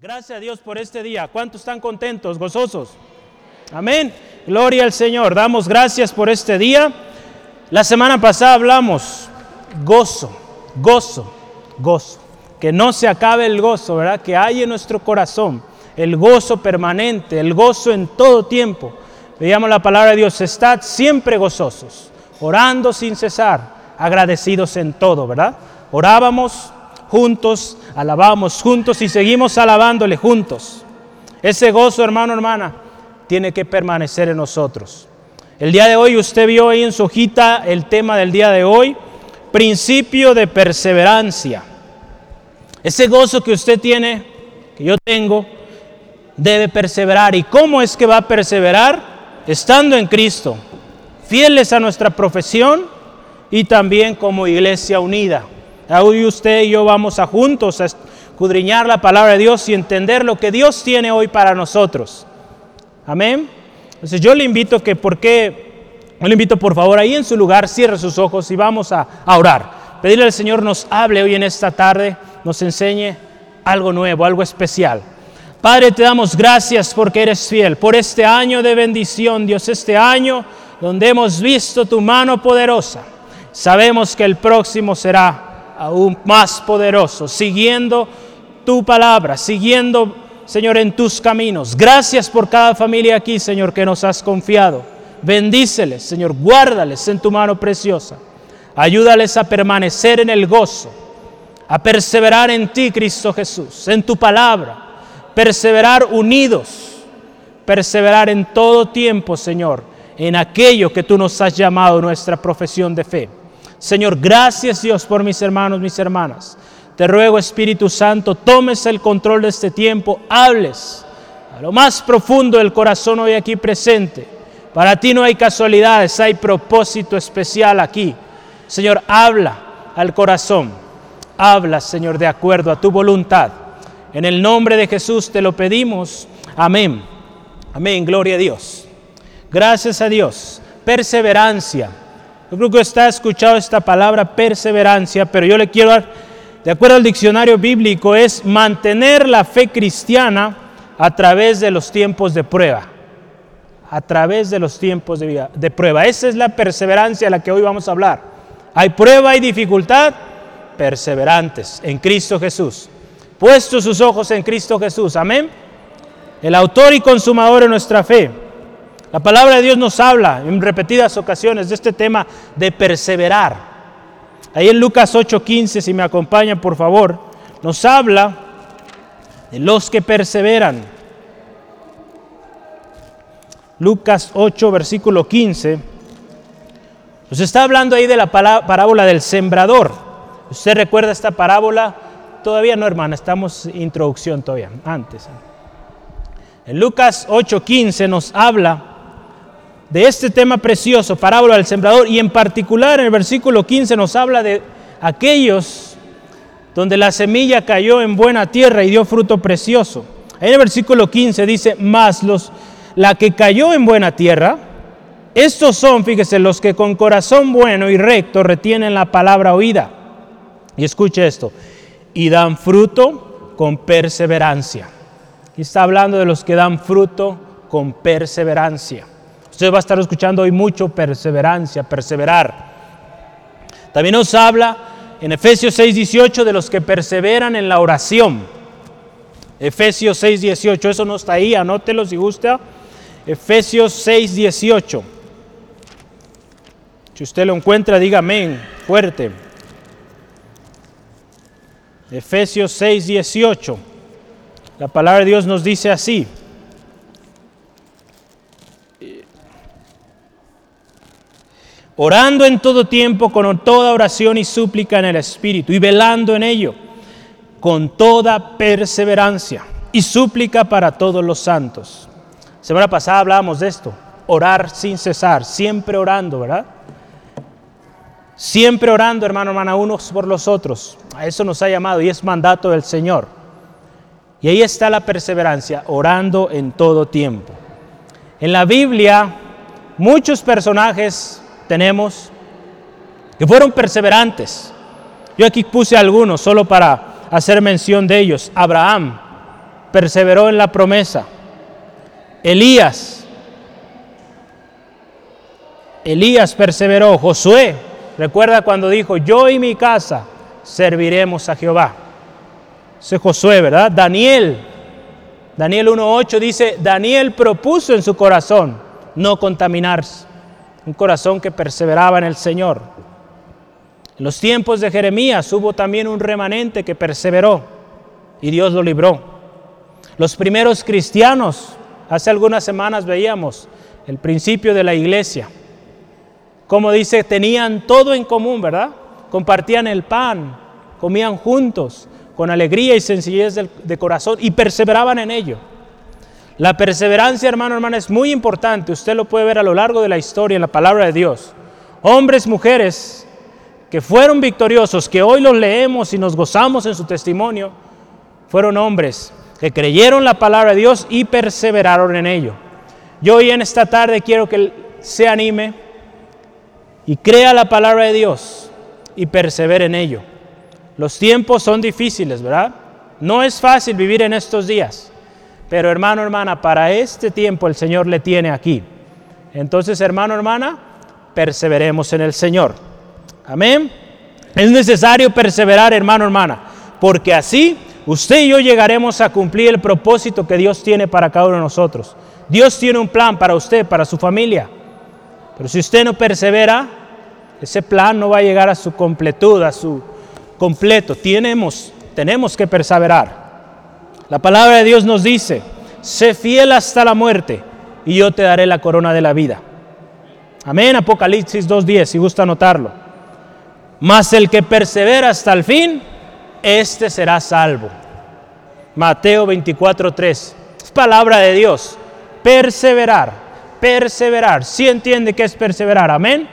Gracias a Dios por este día. ¿Cuántos están contentos, gozosos? Amén. Gloria al Señor. Damos gracias por este día. La semana pasada hablamos gozo, gozo, gozo. Que no se acabe el gozo, ¿verdad? Que hay en nuestro corazón el gozo permanente, el gozo en todo tiempo. Veíamos la palabra de Dios, estad siempre gozosos, orando sin cesar, agradecidos en todo, ¿verdad? Orábamos juntos, alabamos juntos y seguimos alabándole juntos. Ese gozo, hermano, hermana, tiene que permanecer en nosotros. El día de hoy usted vio ahí en su hojita el tema del día de hoy, principio de perseverancia. Ese gozo que usted tiene, que yo tengo, debe perseverar. ¿Y cómo es que va a perseverar? Estando en Cristo, fieles a nuestra profesión y también como iglesia unida. Hoy usted y yo vamos a juntos a escudriñar la palabra de Dios y entender lo que Dios tiene hoy para nosotros. Amén. Entonces yo le invito que, ¿por qué? Yo le invito por favor ahí en su lugar, cierre sus ojos y vamos a, a orar. Pedirle al Señor nos hable hoy en esta tarde, nos enseñe algo nuevo, algo especial. Padre, te damos gracias porque eres fiel, por este año de bendición, Dios, este año donde hemos visto tu mano poderosa. Sabemos que el próximo será aún más poderoso, siguiendo tu palabra, siguiendo, Señor, en tus caminos. Gracias por cada familia aquí, Señor, que nos has confiado. Bendíceles, Señor, guárdales en tu mano preciosa. Ayúdales a permanecer en el gozo, a perseverar en ti, Cristo Jesús, en tu palabra, perseverar unidos, perseverar en todo tiempo, Señor, en aquello que tú nos has llamado nuestra profesión de fe. Señor, gracias Dios por mis hermanos, mis hermanas. Te ruego, Espíritu Santo, tomes el control de este tiempo, hables a lo más profundo del corazón hoy aquí presente. Para ti no hay casualidades, hay propósito especial aquí. Señor, habla al corazón. Habla, Señor, de acuerdo a tu voluntad. En el nombre de Jesús te lo pedimos. Amén. Amén. Gloria a Dios. Gracias a Dios. Perseverancia. Yo creo que usted ha escuchado esta palabra perseverancia, pero yo le quiero dar, de acuerdo al diccionario bíblico, es mantener la fe cristiana a través de los tiempos de prueba. A través de los tiempos de, de prueba. Esa es la perseverancia a la que hoy vamos a hablar. Hay prueba y dificultad, perseverantes en Cristo Jesús. Puestos sus ojos en Cristo Jesús. Amén. El autor y consumador de nuestra fe. La palabra de Dios nos habla en repetidas ocasiones de este tema de perseverar. Ahí en Lucas 8:15, si me acompañan por favor, nos habla de los que perseveran. Lucas 8, versículo 15, nos está hablando ahí de la parábola del sembrador. ¿Usted recuerda esta parábola? Todavía no, hermana, estamos en introducción todavía, antes. En Lucas 8:15 nos habla de este tema precioso, parábola del sembrador, y en particular en el versículo 15 nos habla de aquellos donde la semilla cayó en buena tierra y dio fruto precioso. en el versículo 15 dice, más los, la que cayó en buena tierra, estos son, fíjese, los que con corazón bueno y recto retienen la palabra oída. Y escuche esto, y dan fruto con perseverancia. Y está hablando de los que dan fruto con perseverancia. Usted va a estar escuchando hoy mucho perseverancia, perseverar. También nos habla en Efesios 6:18 de los que perseveran en la oración. Efesios 6:18, eso no está ahí, anótelo si gusta. Efesios 6:18. Si usted lo encuentra, diga fuerte. Efesios 6:18. La palabra de Dios nos dice así. Orando en todo tiempo con toda oración y súplica en el Espíritu y velando en ello con toda perseverancia y súplica para todos los santos. Semana pasada hablábamos de esto, orar sin cesar, siempre orando, ¿verdad? Siempre orando, hermano, hermana, unos por los otros. A eso nos ha llamado y es mandato del Señor. Y ahí está la perseverancia, orando en todo tiempo. En la Biblia, muchos personajes tenemos que fueron perseverantes. Yo aquí puse algunos solo para hacer mención de ellos. Abraham, perseveró en la promesa. Elías, Elías perseveró. Josué, recuerda cuando dijo, yo y mi casa serviremos a Jehová. Ese Josué, ¿verdad? Daniel, Daniel 1.8 dice, Daniel propuso en su corazón no contaminarse. Un corazón que perseveraba en el Señor. En los tiempos de Jeremías hubo también un remanente que perseveró y Dios lo libró. Los primeros cristianos, hace algunas semanas veíamos el principio de la iglesia. Como dice, tenían todo en común, ¿verdad? Compartían el pan, comían juntos, con alegría y sencillez de, corazón y perseveraban en ello. La perseverancia, hermano, hermana, es muy importante. Usted lo puede ver a lo largo de la historia en la palabra de Dios. Hombres, mujeres que fueron victoriosos, que hoy los leemos y nos gozamos en su testimonio, fueron hombres que creyeron la palabra de Dios y perseveraron en ello. Yo hoy en esta tarde quiero que se anime y crea la palabra de Dios y persevere en ello. Los tiempos son difíciles, ¿verdad? No es fácil vivir en estos días, pero hermano, hermana, para este tiempo el Señor le tiene aquí. Entonces, hermano, hermana, perseveremos en el Señor. Amén. Es necesario perseverar, hermano, hermana, porque así usted y yo llegaremos a cumplir el propósito que Dios tiene para cada uno de nosotros. Dios tiene un plan para usted, para su familia. Pero si usted no persevera, ese plan no va a llegar a su completud, a su completo. Tenemos, tenemos que perseverar. La palabra de Dios nos dice, sé fiel hasta la muerte y yo te daré la corona de la vida. Amén, Apocalipsis 2.10, si gusta anotarlo. Mas el que persevera hasta el fin, este será salvo. Mateo 24.3, es palabra de Dios. Perseverar, perseverar. Si ¿Sí entiende que es perseverar, amén.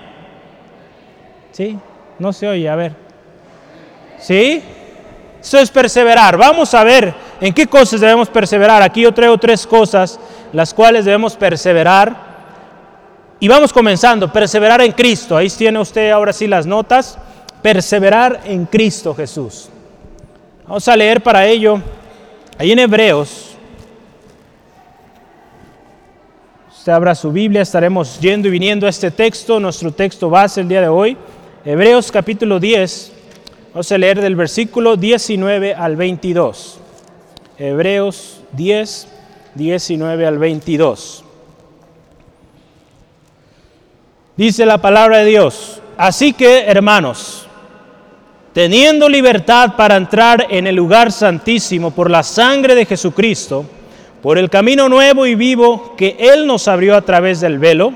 ¿Sí? No se oye, a ver. ¿Sí? Eso es perseverar. Vamos a ver en qué cosas debemos perseverar. Aquí yo traigo tres cosas las cuales debemos perseverar. Y vamos comenzando. Perseverar en Cristo. Ahí tiene usted ahora sí las notas. Perseverar en Cristo Jesús. Vamos a leer para ello. Ahí en Hebreos. Usted abra su Biblia. Estaremos yendo y viniendo a este texto. Nuestro texto base el día de hoy. Hebreos capítulo 10, vamos a leer del versículo 19 al 22. Hebreos 10, 19 al 22. Dice la palabra de Dios, así que hermanos, teniendo libertad para entrar en el lugar santísimo por la sangre de Jesucristo, por el camino nuevo y vivo que Él nos abrió a través del velo,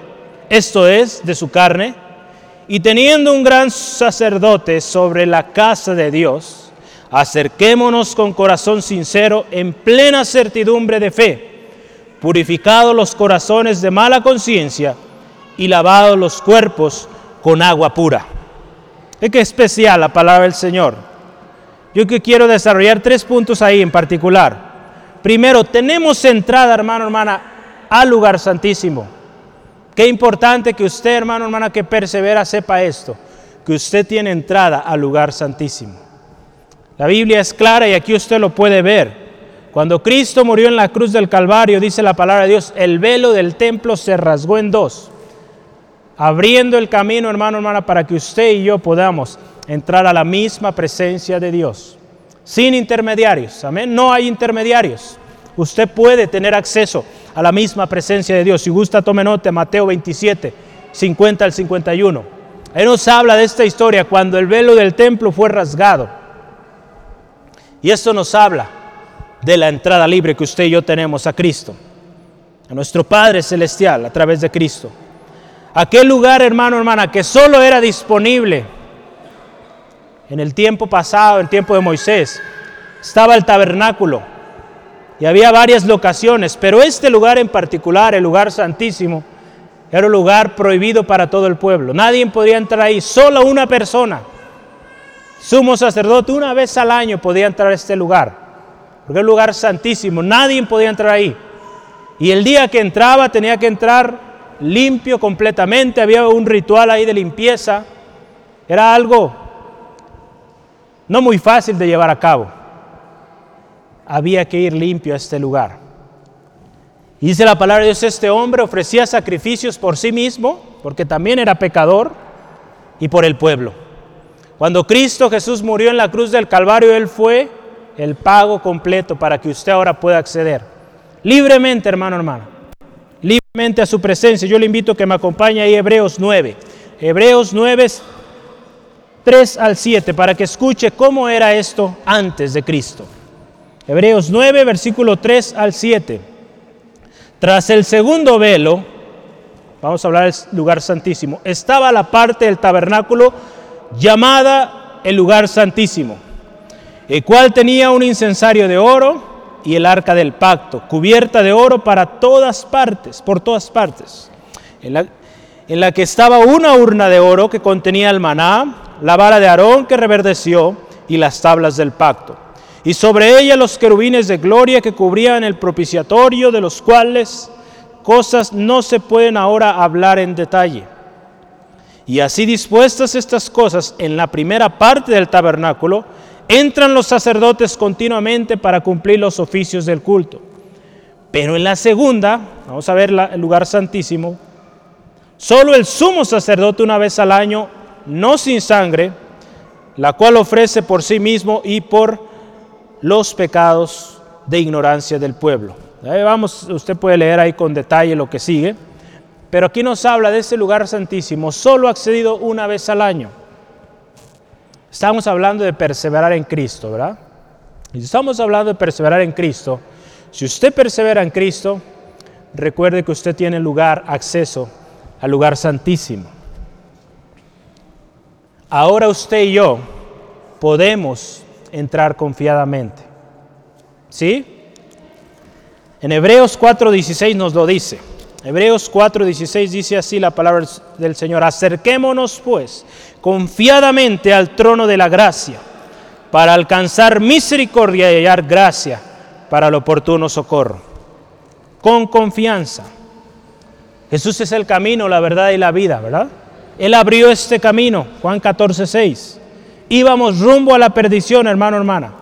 esto es, de su carne, y teniendo un gran sacerdote sobre la casa de Dios, acerquémonos con corazón sincero en plena certidumbre de fe, purificados los corazones de mala conciencia y lavados los cuerpos con agua pura. Es que especial la palabra del Señor. Yo que quiero desarrollar tres puntos ahí en particular. Primero, tenemos entrada, hermano, hermana, al lugar santísimo. Qué importante que usted, hermano, hermana, que persevera, sepa esto, que usted tiene entrada al lugar santísimo. La Biblia es clara y aquí usted lo puede ver. Cuando Cristo murió en la cruz del Calvario, dice la palabra de Dios, el velo del templo se rasgó en dos, abriendo el camino, hermano, hermana, para que usted y yo podamos entrar a la misma presencia de Dios, sin intermediarios. Amén. No hay intermediarios. Usted puede tener acceso a la misma presencia de Dios. Si gusta, tome nota, Mateo 27, 50 al 51. Él nos habla de esta historia cuando el velo del templo fue rasgado. Y esto nos habla de la entrada libre que usted y yo tenemos a Cristo, a nuestro Padre Celestial a través de Cristo. Aquel lugar, hermano, hermana, que solo era disponible en el tiempo pasado, en el tiempo de Moisés, estaba el tabernáculo y había varias locaciones, pero este lugar en particular, el lugar santísimo, era un lugar prohibido para todo el pueblo. Nadie podía entrar ahí, solo una persona. Sumo sacerdote una vez al año podía entrar a este lugar, porque es un lugar santísimo, nadie podía entrar ahí. Y el día que entraba tenía que entrar limpio completamente, había un ritual ahí de limpieza, era algo no muy fácil de llevar a cabo. había que ir limpio a este lugar. Y dice la palabra de Dios, este hombre ofrecía sacrificios por sí mismo, porque también era pecador, y por el pueblo. Cuando Cristo Jesús murió en la cruz del Calvario, Él fue el pago completo para que usted ahora pueda acceder libremente, hermano, hermana, libremente a su presencia. Yo le invito a que me acompañe ahí Hebreos 9. Hebreos 9, 3 al 7, para que escuche cómo era esto antes de Cristo. Hebreos 9, versículo 3 al 7. Tras el segundo velo, vamos a hablar del lugar santísimo, estaba la parte del tabernáculo llamada el lugar santísimo, el cual tenía un incensario de oro y el arca del pacto, cubierta de oro para todas partes, por todas partes, en la, que estaba una urna de oro que contenía el maná, la vara de Aarón que reverdeció y las tablas del pacto y sobre ella los querubines de gloria que cubrían el propiciatorio, de los cuales cosas no se pueden ahora hablar en detalle. Y así dispuestas estas cosas en la primera parte del tabernáculo, entran los sacerdotes continuamente para cumplir los oficios del culto. Pero en la segunda, vamos a ver el lugar santísimo, solo el sumo sacerdote una vez al año, no sin sangre, la cual ofrece por sí mismo y por los pecados de ignorancia del pueblo. vamos, usted puede leer ahí con detalle lo que sigue, pero aquí nos habla de ese lugar santísimo, solo accedido una vez al año. Estamos hablando de perseverar en Cristo, ¿verdad? Y estamos hablando de perseverar en Cristo. Si usted persevera en Cristo, recuerde que usted tiene lugar, acceso al lugar santísimo. Ahora usted y yo podemos entrar confiadamente. ¿Sí? En Hebreos 4:16 nos lo dice. Hebreos 4:16 dice así la palabra del Señor. Acerquémonos pues confiadamente al trono de la gracia para alcanzar misericordia y hallar gracia para el oportuno socorro. Con confianza. Jesús es el camino, la verdad y la vida, ¿verdad? Él abrió este camino, Juan 14:6 íbamos rumbo a la perdición, hermano, hermana.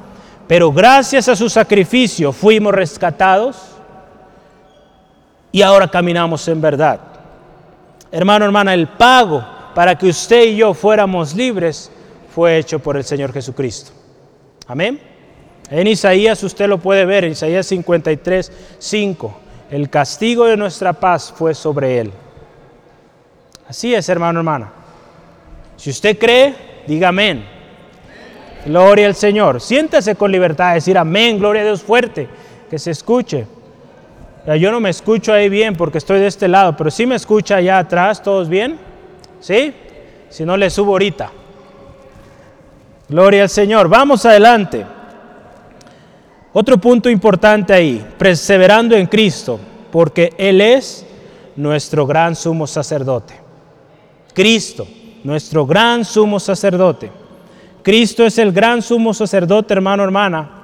Pero gracias a su sacrificio fuimos rescatados y ahora caminamos en verdad. Hermano, hermana, el pago para que usted y yo fuéramos libres fue hecho por el Señor Jesucristo. Amén. En Isaías usted lo puede ver, en Isaías 53, 5. El castigo de nuestra paz fue sobre él. Así es, hermano, hermana. Si usted cree, diga amén. Gloria al Señor. Siéntase con libertad de decir amén, gloria a Dios fuerte, que se escuche. Yo no me escucho ahí bien porque estoy de este lado, pero sí me escucha allá atrás, ¿todos bien? ¿Sí? Si no, le subo ahorita. Gloria al Señor. Vamos adelante. Otro punto importante ahí, perseverando en Cristo, porque Él es nuestro gran sumo sacerdote. Cristo, nuestro gran sumo sacerdote. Cristo es el gran sumo sacerdote, hermano, hermana,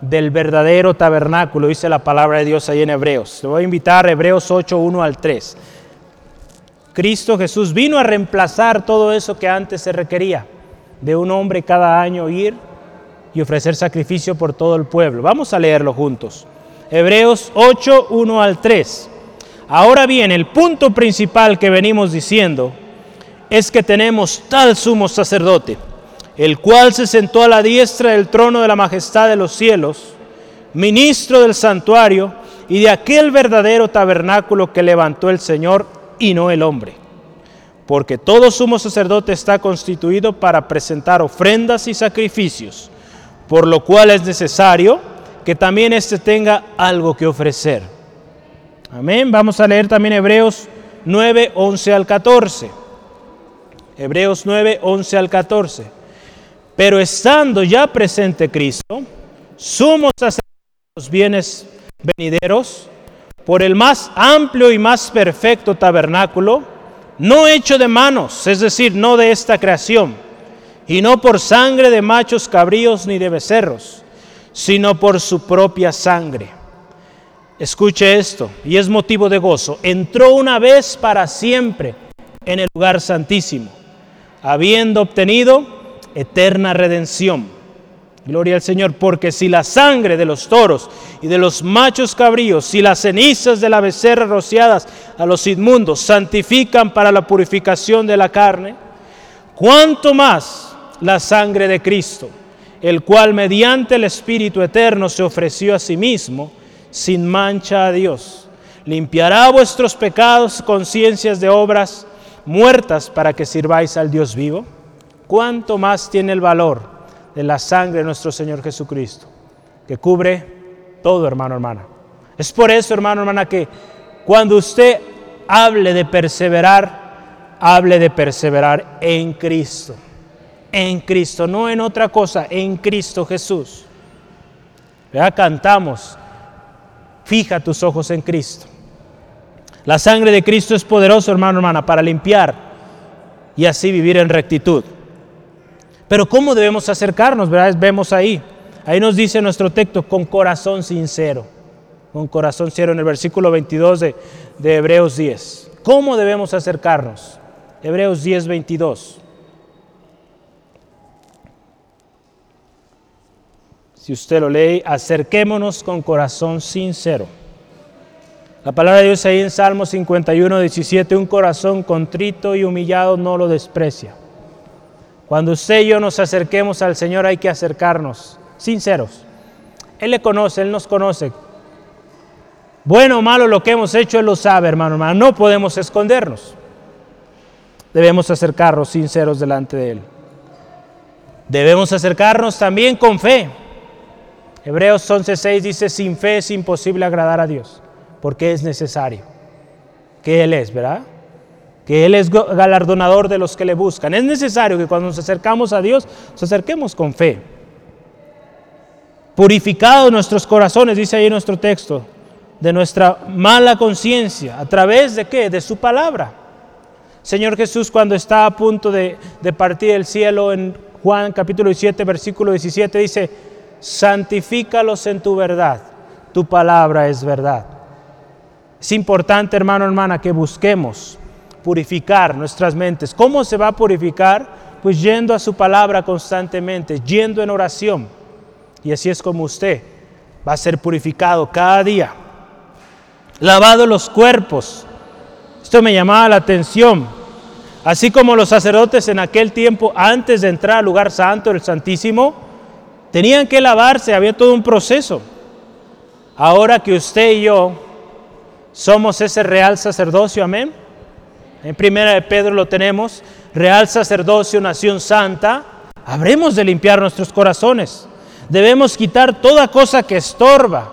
del verdadero tabernáculo, dice la palabra de Dios ahí en Hebreos. Le voy a invitar Hebreos 8, 1 al 3. Cristo Jesús vino a reemplazar todo eso que antes se requería de un hombre cada año ir y ofrecer sacrificio por todo el pueblo. Vamos a leerlo juntos. Hebreos 8, 1 al 3. Ahora bien, el punto principal que venimos diciendo es que tenemos tal sumo sacerdote el cual se sentó a la diestra del trono de la majestad de los cielos, ministro del santuario y de aquel verdadero tabernáculo que levantó el Señor y no el hombre. Porque todo sumo sacerdote está constituido para presentar ofrendas y sacrificios, por lo cual es necesario que también éste tenga algo que ofrecer. Amén. Vamos a leer también Hebreos 9, 11 al 14. Hebreos 9, 11 al 14. Pero estando ya presente Cristo, somos sacerdotes los bienes venideros por el más amplio y más perfecto tabernáculo, no hecho de manos, es decir, no de esta creación, y no por sangre de machos cabríos ni de becerros, sino por su propia sangre. Escuche esto, y es motivo de gozo. Entró una vez para siempre en el lugar santísimo, habiendo obtenido eterna redención. Gloria al Señor, porque si la sangre de los toros y de los machos cabríos, si las cenizas de la becerra rociadas a los inmundos santifican para la purificación de la carne, cuánto más la sangre de Cristo, el cual mediante el Espíritu eterno se ofreció a sí mismo sin mancha a Dios, limpiará vuestros pecados, conciencias de obras muertas para que sirváis al Dios vivo. Cuánto más tiene el valor de la sangre de nuestro Señor Jesucristo, que cubre todo, hermano, hermana. Es por eso, hermano, hermana, que cuando usted hable de perseverar, hable de perseverar en Cristo. En Cristo, no en otra cosa, en Cristo Jesús. Ya cantamos, fija tus ojos en Cristo. La sangre de Cristo es poderosa, hermano, hermana, para limpiar y así vivir en rectitud. Pero ¿cómo debemos acercarnos? ¿verdad? Vemos ahí. Ahí nos dice nuestro texto, con corazón sincero. Con corazón sincero en el versículo 22 de, de Hebreos 10. ¿Cómo debemos acercarnos? Hebreos 10, 22. Si usted lo lee, acerquémonos con corazón sincero. La palabra de Dios ahí en Salmo 51, 17, un corazón contrito y humillado no lo desprecia. Cuando usted y yo nos acerquemos al Señor hay que acercarnos, sinceros. Él le conoce, Él nos conoce. Bueno o malo lo que hemos hecho, Él lo sabe, hermano, hermano. No podemos escondernos. Debemos acercarnos sinceros delante de Él. Debemos acercarnos también con fe. Hebreos 11:6 dice, sin fe es imposible agradar a Dios, porque es necesario que Él es, ¿verdad? Que Él es galardonador de los que le buscan. Es necesario que cuando nos acercamos a Dios, nos acerquemos con fe. Purificados nuestros corazones, dice ahí nuestro texto, de nuestra mala conciencia. ¿A través de qué? De su palabra. Señor Jesús, cuando está a punto de, de partir el cielo, en Juan capítulo 7, versículo 17, dice, santifícalos en tu verdad, tu palabra es verdad. Es importante, hermano, hermana, que busquemos purificar nuestras mentes. ¿Cómo se va a purificar? Pues yendo a su palabra constantemente, yendo en oración. Y así es como usted va a ser purificado cada día. Lavado los cuerpos. Esto me llamaba la atención. Así como los sacerdotes en aquel tiempo, antes de entrar al lugar santo, el Santísimo, tenían que lavarse, había todo un proceso. Ahora que usted y yo somos ese real sacerdocio, amén en primera de Pedro lo tenemos, real sacerdocio, nación santa, habremos de limpiar nuestros corazones. Debemos quitar toda cosa que estorba,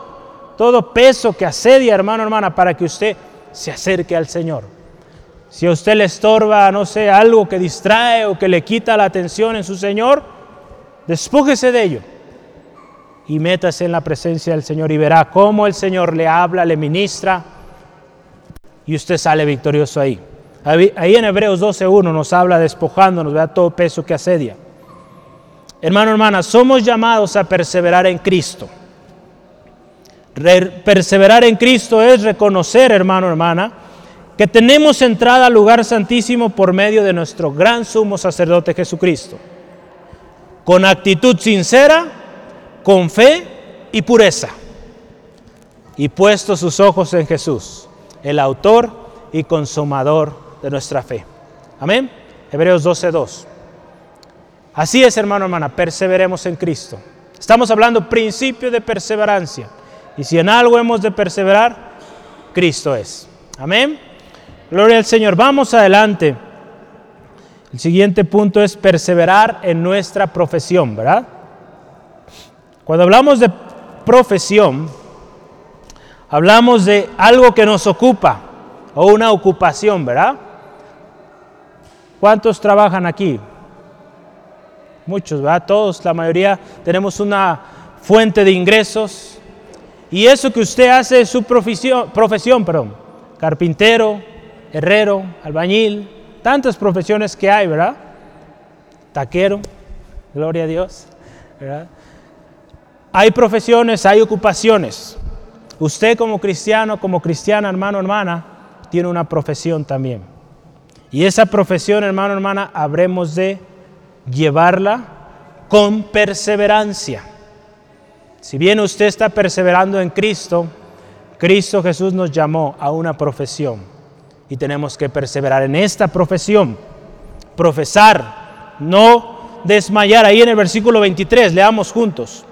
todo peso que asedia, hermano, hermana, para que usted se acerque al Señor. Si a usted le estorba, no sé, algo que distrae o que le quita la atención en su Señor, despújese de ello y métase en la presencia del Señor y verá cómo el Señor le habla, le ministra y usted sale victorioso ahí. Ahí en Hebreos 12.1 nos habla despojándonos, de todo peso que asedia. Hermano, hermana, somos llamados a perseverar en Cristo. perseverar en Cristo es reconocer, hermano, hermana, que tenemos entrada al lugar santísimo por medio de nuestro gran sumo sacerdote Jesucristo. Con actitud sincera, con fe y pureza. Y puesto sus ojos en Jesús, el autor y consumador de nuestra fe. Amén. Hebreos 12:2. Así es, hermano, hermana, perseveremos en Cristo. Estamos hablando principio de perseverancia. Y si en algo hemos de perseverar, Cristo es. Amén. Gloria al Señor. Vamos adelante. El siguiente punto es perseverar en nuestra profesión, ¿verdad? Cuando hablamos de profesión, hablamos de algo que nos ocupa o una ocupación, ¿verdad? ¿Cuántos trabajan aquí? Muchos, ¿verdad? Todos, la mayoría tenemos una fuente de ingresos. Y eso que usted hace es su profesión, profesión perdón. carpintero, herrero, albañil, tantas profesiones que hay, ¿verdad? Taquero, gloria a Dios, ¿verdad? Hay profesiones, hay ocupaciones. Usted como cristiano, como cristiana, hermano, hermana, tiene una profesión también. Y esa profesión, hermano, hermana, habremos de llevarla con perseverancia. Si bien usted está perseverando en Cristo, Cristo Jesús nos llamó a una profesión y tenemos que perseverar en esta profesión. Profesar, no desmayar. Ahí en el versículo 23, leamos juntos.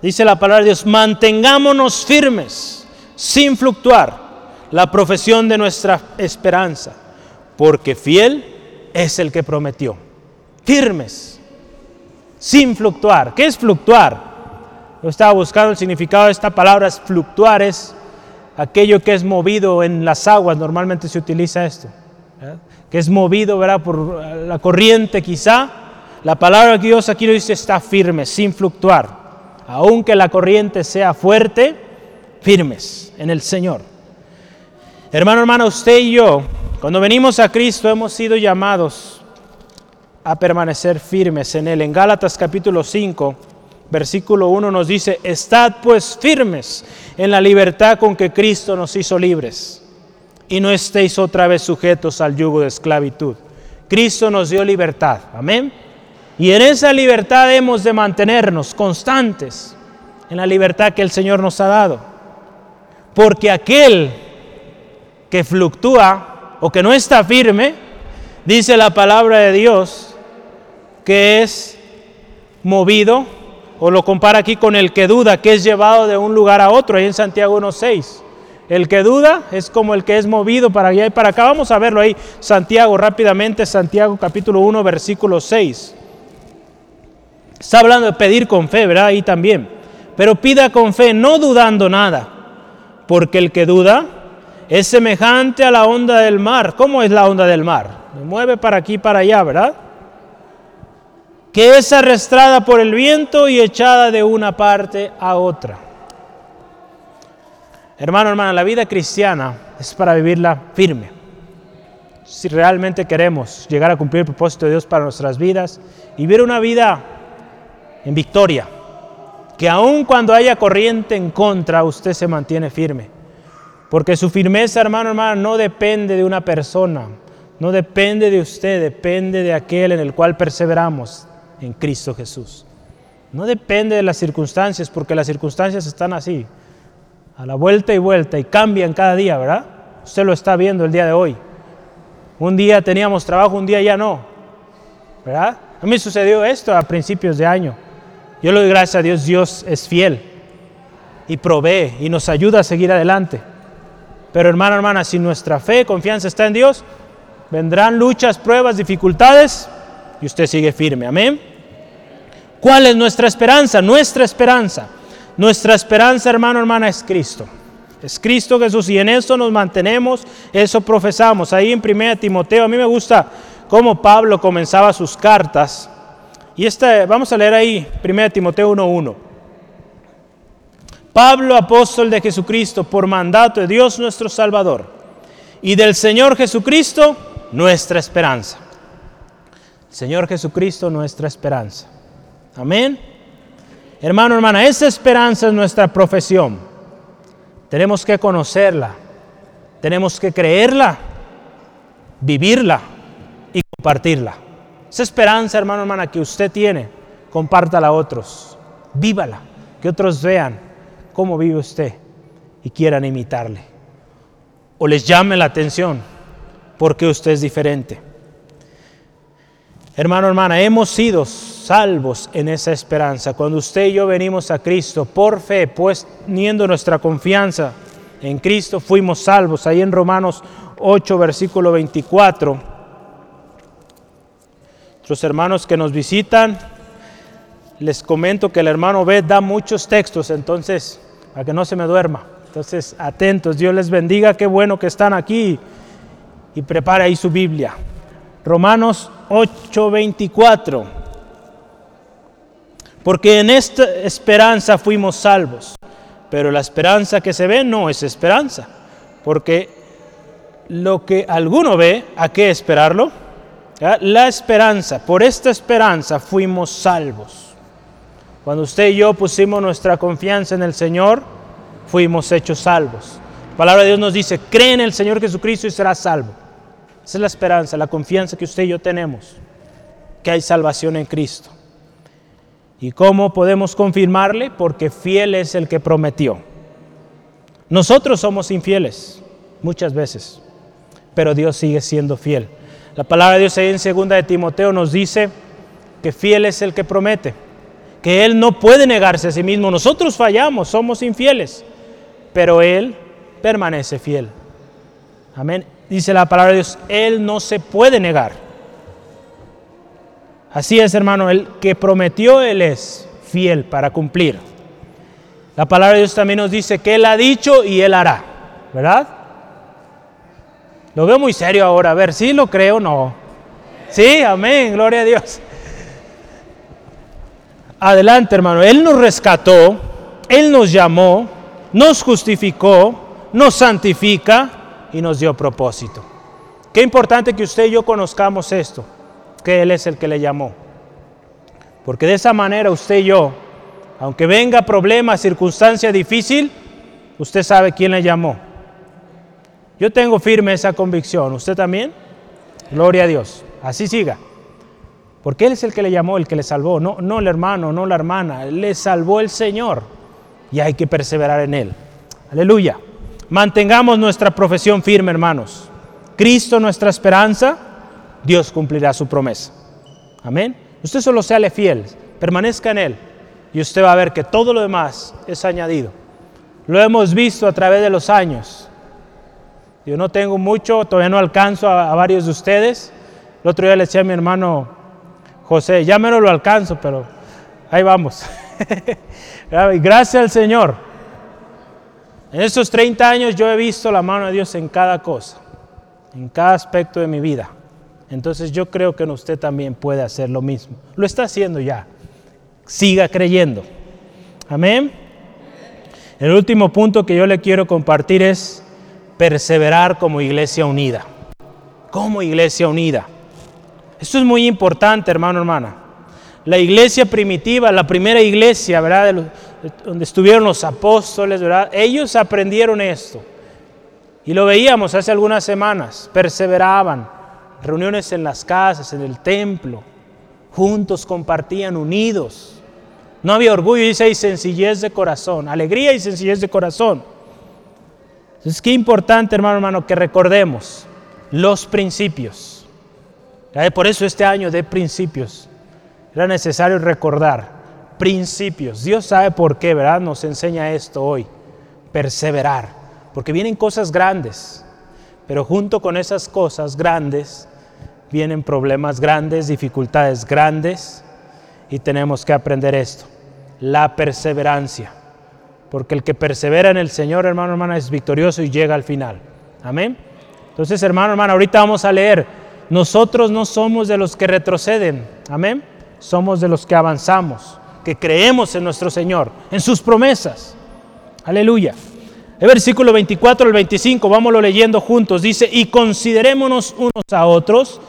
Dice la palabra de Dios, mantengámonos firmes, sin fluctuar, la profesión de nuestra esperanza, porque fiel es el que prometió. Firmes, sin fluctuar. ¿Qué es fluctuar? Yo estaba buscando el significado de esta palabra, es fluctuar, es aquello que es movido en las aguas, normalmente se utiliza esto, que es movido ¿verdad? por la corriente quizá. La palabra de Dios aquí lo dice está firme, sin fluctuar aunque la corriente sea fuerte, firmes en el Señor. Hermano, hermana, usted y yo, cuando venimos a Cristo, hemos sido llamados a permanecer firmes en Él. En Gálatas capítulo 5, versículo 1 nos dice, estad pues firmes en la libertad con que Cristo nos hizo libres y no estéis otra vez sujetos al yugo de esclavitud. Cristo nos dio libertad. Amén. Y en esa libertad hemos de mantenernos constantes, en la libertad que el Señor nos ha dado. Porque aquel que fluctúa o que no está firme, dice la palabra de Dios, que es movido, o lo compara aquí con el que duda, que es llevado de un lugar a otro, ahí en Santiago 1.6. El que duda es como el que es movido para allá y para acá. Vamos a verlo ahí, Santiago, rápidamente, Santiago capítulo 1, versículo 6. Está hablando de pedir con fe, ¿verdad? Ahí también. Pero pida con fe, no dudando nada, porque el que duda es semejante a la onda del mar. ¿Cómo es la onda del mar? Me mueve para aquí y para allá, ¿verdad? Que es arrastrada por el viento y echada de una parte a otra. Hermano, hermana, la vida cristiana es para vivirla firme. Si realmente queremos llegar a cumplir el propósito de Dios para nuestras vidas y vivir una vida en victoria. Que aun cuando haya corriente en contra, usted se mantiene firme. Porque su firmeza, hermano, hermana, no depende de una persona, no depende de usted, depende de aquel en el cual perseveramos, en Cristo Jesús. No depende de las circunstancias, porque las circunstancias están así, a la vuelta y vuelta, y cambian cada día, ¿verdad? Usted lo está viendo el día de hoy. Un día teníamos trabajo, un día ya no, ¿verdad? A mí sucedió esto a principios de año. Yo le doy gracias a Dios, Dios es fiel y provee y nos ayuda a seguir adelante. Pero hermano, hermana, si nuestra fe, confianza está en Dios, vendrán luchas, pruebas, dificultades y usted sigue firme. Amén. ¿Cuál es nuestra esperanza? Nuestra esperanza. Nuestra esperanza, hermano, hermana, es Cristo. Es Cristo Jesús y en eso nos mantenemos, eso profesamos. Ahí en 1 Timoteo, a mí me gusta cómo Pablo comenzaba sus cartas y esta, vamos a leer ahí 1 Timoteo 1.1. Pablo, apóstol de Jesucristo, por mandato de Dios nuestro Salvador, y del Señor Jesucristo, nuestra esperanza. Señor Jesucristo, nuestra esperanza. Amén. Hermano, hermana, esa esperanza es nuestra profesión. Tenemos que conocerla, tenemos que creerla, vivirla y compartirla. Esa esperanza, hermano, hermana, que usted tiene, compártala a otros. Vívala, que otros vean cómo vive usted y quieran imitarle. O les llame la atención porque usted es diferente. Hermano, hermana, hemos sido salvos en esa esperanza. Cuando usted y yo venimos a Cristo por fe, pues poniendo nuestra confianza en Cristo, fuimos salvos. Ahí en Romanos 8, versículo 24 los hermanos que nos visitan, les comento que el hermano B da muchos textos, entonces, para que no se me duerma. Entonces, atentos, Dios les bendiga, qué bueno que están aquí y prepare ahí su Biblia. Romanos 8:24. Porque en esta esperanza fuimos salvos, pero la esperanza que se ve no es esperanza, porque lo que alguno ve, ¿a qué esperarlo? La esperanza, por esta esperanza fuimos salvos. Cuando usted y yo pusimos nuestra confianza en el Señor, fuimos hechos salvos. La palabra de Dios nos dice, cree en el Señor Jesucristo y serás salvo. Esa es la esperanza, la confianza que usted y yo tenemos, que hay salvación en Cristo. ¿Y cómo podemos confirmarle? Porque fiel es el que prometió. Nosotros somos infieles muchas veces, pero Dios sigue siendo fiel. La palabra de Dios ahí en segunda de Timoteo nos dice que fiel es el que promete, que Él no puede negarse a sí mismo. Nosotros fallamos, somos infieles, pero Él permanece fiel. Amén. Dice la palabra de Dios, Él no se puede negar. Así es, hermano, el que prometió, Él es fiel para cumplir. La palabra de Dios también nos dice que Él ha dicho y Él hará, ¿verdad? Lo veo muy serio ahora, a ver, si lo creo o no. Sí, amén, gloria a Dios. Adelante, hermano, Él nos rescató, Él nos llamó, nos justificó, nos santifica y nos dio propósito. Qué importante que usted y yo conozcamos esto, que Él es el que le llamó. Porque de esa manera usted y yo, aunque venga problema, circunstancia difícil, usted sabe quién le llamó. Yo tengo firme esa convicción. ¿Usted también? Gloria a Dios. Así siga. Porque Él es el que le llamó, el que le salvó. No, no el hermano, no la hermana. Le salvó el Señor. Y hay que perseverar en Él. Aleluya. Mantengamos nuestra profesión firme, hermanos. Cristo nuestra esperanza, Dios cumplirá su promesa. Amén. Usted solo seale fiel, permanezca en Él y usted va a ver que todo lo demás es añadido. Lo hemos visto a través de los años. Yo no tengo mucho, todavía no alcanzo a, varios de ustedes. El otro día le decía a mi hermano José, ya menos lo alcanzo, pero ahí vamos. Gracias al Señor en estos 30 años yo he visto la mano de Dios en cada cosa, en cada aspecto de mi vida. Entonces yo creo que usted también puede hacer lo mismo. Lo está haciendo ya. Siga creyendo. Amén. El último punto que yo le quiero compartir es perseverar como iglesia unida. Como iglesia unida. Esto es muy importante, hermano, hermana. La iglesia primitiva, la primera iglesia, ¿verdad? donde estuvieron los apóstoles, ¿verdad? Ellos aprendieron esto. Y lo veíamos hace algunas semanas, perseveraban, reuniones en las casas, en el templo, juntos compartían, unidos. No había orgullo, dice, y sencillez de corazón, alegría y sencillez de corazón. Entonces, qué importante, hermano, hermano, que recordemos los principios. Por eso este año de principios era necesario recordar principios. Dios sabe por qué, ¿verdad? Nos enseña esto hoy. Perseverar. Porque vienen cosas grandes. Pero junto con esas cosas grandes vienen problemas grandes, dificultades grandes. Y tenemos que aprender esto. La perseverancia. Porque el que persevera en el Señor, hermano, hermana, es victorioso y llega al final. Amén. Entonces, hermano, hermana, ahorita vamos a leer. Nosotros no somos de los que retroceden. Amén. Somos de los que avanzamos que creemos en nuestro Señor, en sus promesas. Aleluya. El versículo 24 al 25, vámonos leyendo juntos. Dice, y considerémonos unos a otros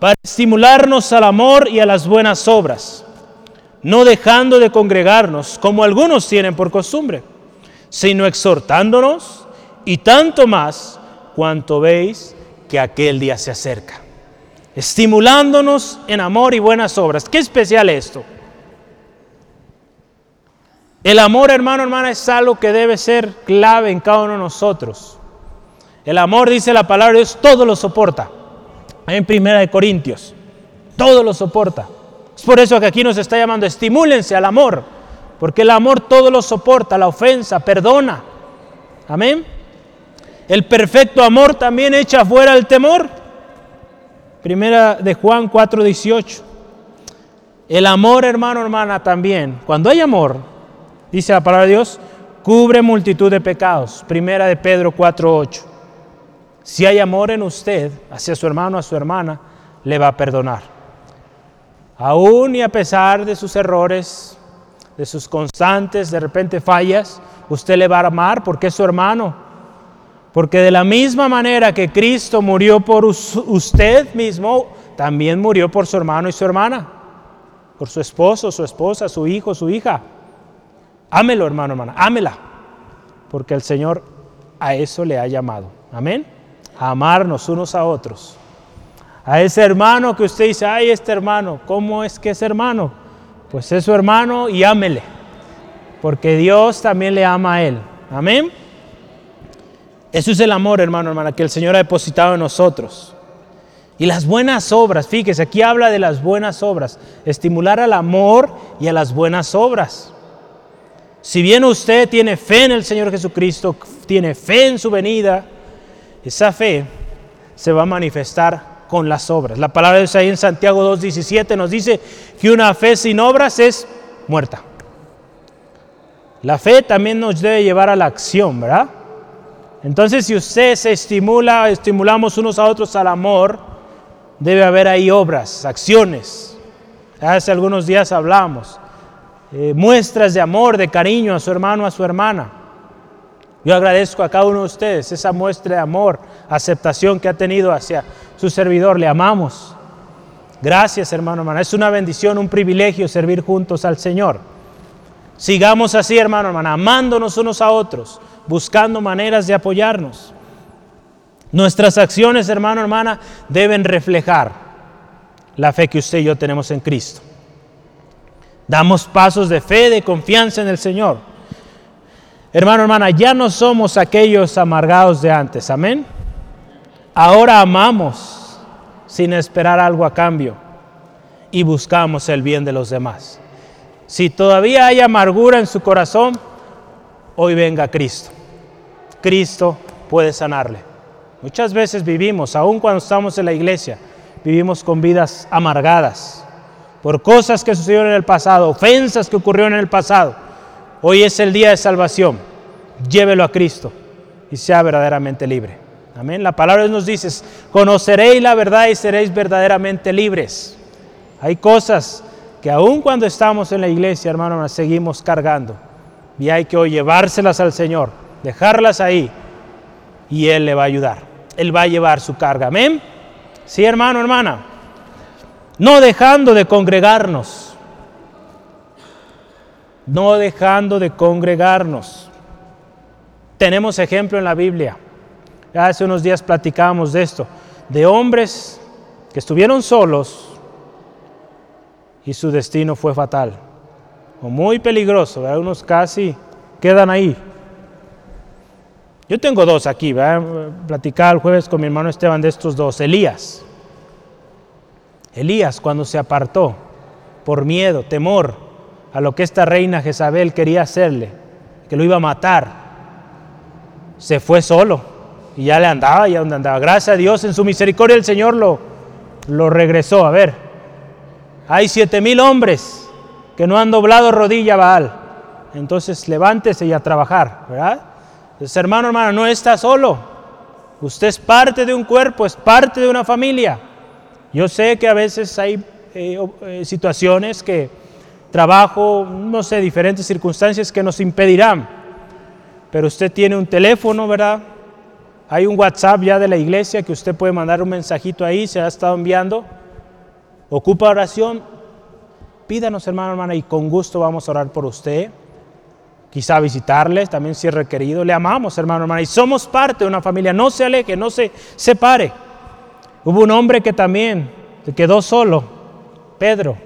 para estimularnos al amor y a las buenas obras, no dejando de congregarnos como algunos tienen por costumbre, sino exhortándonos y tanto más cuanto veis que aquel día se acerca. Estimulándonos en amor y buenas obras. ¿Qué especial esto? El amor, hermano, hermana, es algo que debe ser clave en cada uno de nosotros. El amor, dice la palabra de Dios, todo lo soporta. En Primera de Corintios, todo lo soporta. Es por eso que aquí nos está llamando, estimúlense al amor, porque el amor todo lo soporta, la ofensa, perdona. Amén. El perfecto amor también echa fuera el temor. Primera de Juan 4:18. El amor, hermano, hermana, también. Cuando hay amor, dice la palabra de Dios, cubre multitud de pecados. Primera de Pedro 4.8. Si hay amor en usted hacia su hermano, a su hermana, le va a perdonar. Aún y a pesar de sus errores, de sus constantes, de repente fallas, usted le va a amar porque es su hermano. Porque de la misma manera que Cristo murió por usted mismo, también murió por su hermano y su hermana, por su esposo, su esposa, su hijo, su hija. Ámelo, hermano, hermana, ámela. Porque el Señor a eso le ha llamado. Amén. A amarnos unos a otros. A ese hermano que usted dice, ay, este hermano, ¿cómo es que es hermano? pues es su hermano y ámele, porque Dios también le ama a él. Amén. Eso es el amor, hermano, hermana, que el Señor ha depositado en nosotros. Y las buenas obras, fíjese, aquí habla de las buenas obras, estimular al amor y a las buenas obras. Si bien usted tiene fe en el Señor Jesucristo, tiene fe en su venida, esa fe se va a manifestar con las obras. La palabra de Dios ahí en Santiago 2.17 nos dice que una fe sin obras es muerta. La fe también nos debe llevar a la acción, ¿verdad? Entonces, si usted se estimula, estimulamos unos a otros al amor, debe haber ahí obras, acciones. Hace algunos días hablamos, eh, muestras de amor, de cariño a su hermano, a su hermana. Yo agradezco a cada uno de ustedes esa muestra de amor, aceptación que ha tenido hacia su servidor. Le amamos. Gracias, hermano, hermana. Es una bendición, un privilegio servir juntos al Señor. Sigamos así, hermano, hermana, amándonos unos a otros, buscando maneras de apoyarnos. Nuestras acciones, hermano, hermana, deben reflejar la fe que usted y yo tenemos en Cristo. Damos pasos de fe, de confianza en el Señor. Hermano, hermana, ya no somos aquellos amargados de antes, amén. Ahora amamos sin esperar algo a cambio y buscamos el bien de los demás. Si todavía hay amargura en su corazón, hoy venga Cristo. Cristo puede sanarle. Muchas veces vivimos, aun cuando estamos en la iglesia, vivimos con vidas amargadas por cosas que sucedieron en el pasado, ofensas que ocurrieron en el pasado. Hoy es el día de salvación. Llévelo a Cristo y sea verdaderamente libre. Amén. La palabra nos dice, conoceréis la verdad y seréis verdaderamente libres. Hay cosas que aun cuando estamos en la iglesia, hermano, nos seguimos cargando. Y hay que hoy llevárselas al Señor, dejarlas ahí y Él le va a ayudar. Él va a llevar su carga. Amén. Sí, hermano, hermana. No dejando de congregarnos. No dejando de congregarnos. Tenemos ejemplo en la Biblia. Hace unos días platicábamos de esto, de hombres que estuvieron solos y su destino fue fatal, o muy peligroso, unos casi quedan ahí. Yo tengo dos aquí, platicaba el jueves con mi hermano Esteban de estos dos, Elías. Elías cuando se apartó por miedo, temor a lo que esta reina Jezabel quería hacerle, que lo iba a matar, se fue solo y ya le andaba, ya donde andaba. Gracias a Dios, en su misericordia el Señor lo, lo regresó. A ver, hay siete mil hombres que no han doblado rodilla Baal. Entonces levántese y a trabajar, ¿verdad? Entonces, hermano, hermano, no está solo. Usted es parte de un cuerpo, es parte de una familia. Yo sé que a veces hay eh, eh, situaciones que trabajo, no sé, diferentes circunstancias que nos impedirán. Pero usted tiene un teléfono, ¿verdad? Hay un WhatsApp ya de la iglesia que usted puede mandar un mensajito ahí, se ha estado enviando. Ocupa oración, pídanos hermano, hermana, y con gusto vamos a orar por usted. Quizá visitarle, también si es requerido. Le amamos, hermano, hermana, y somos parte de una familia. No se aleje, no se separe. Hubo un hombre que también se quedó solo, Pedro.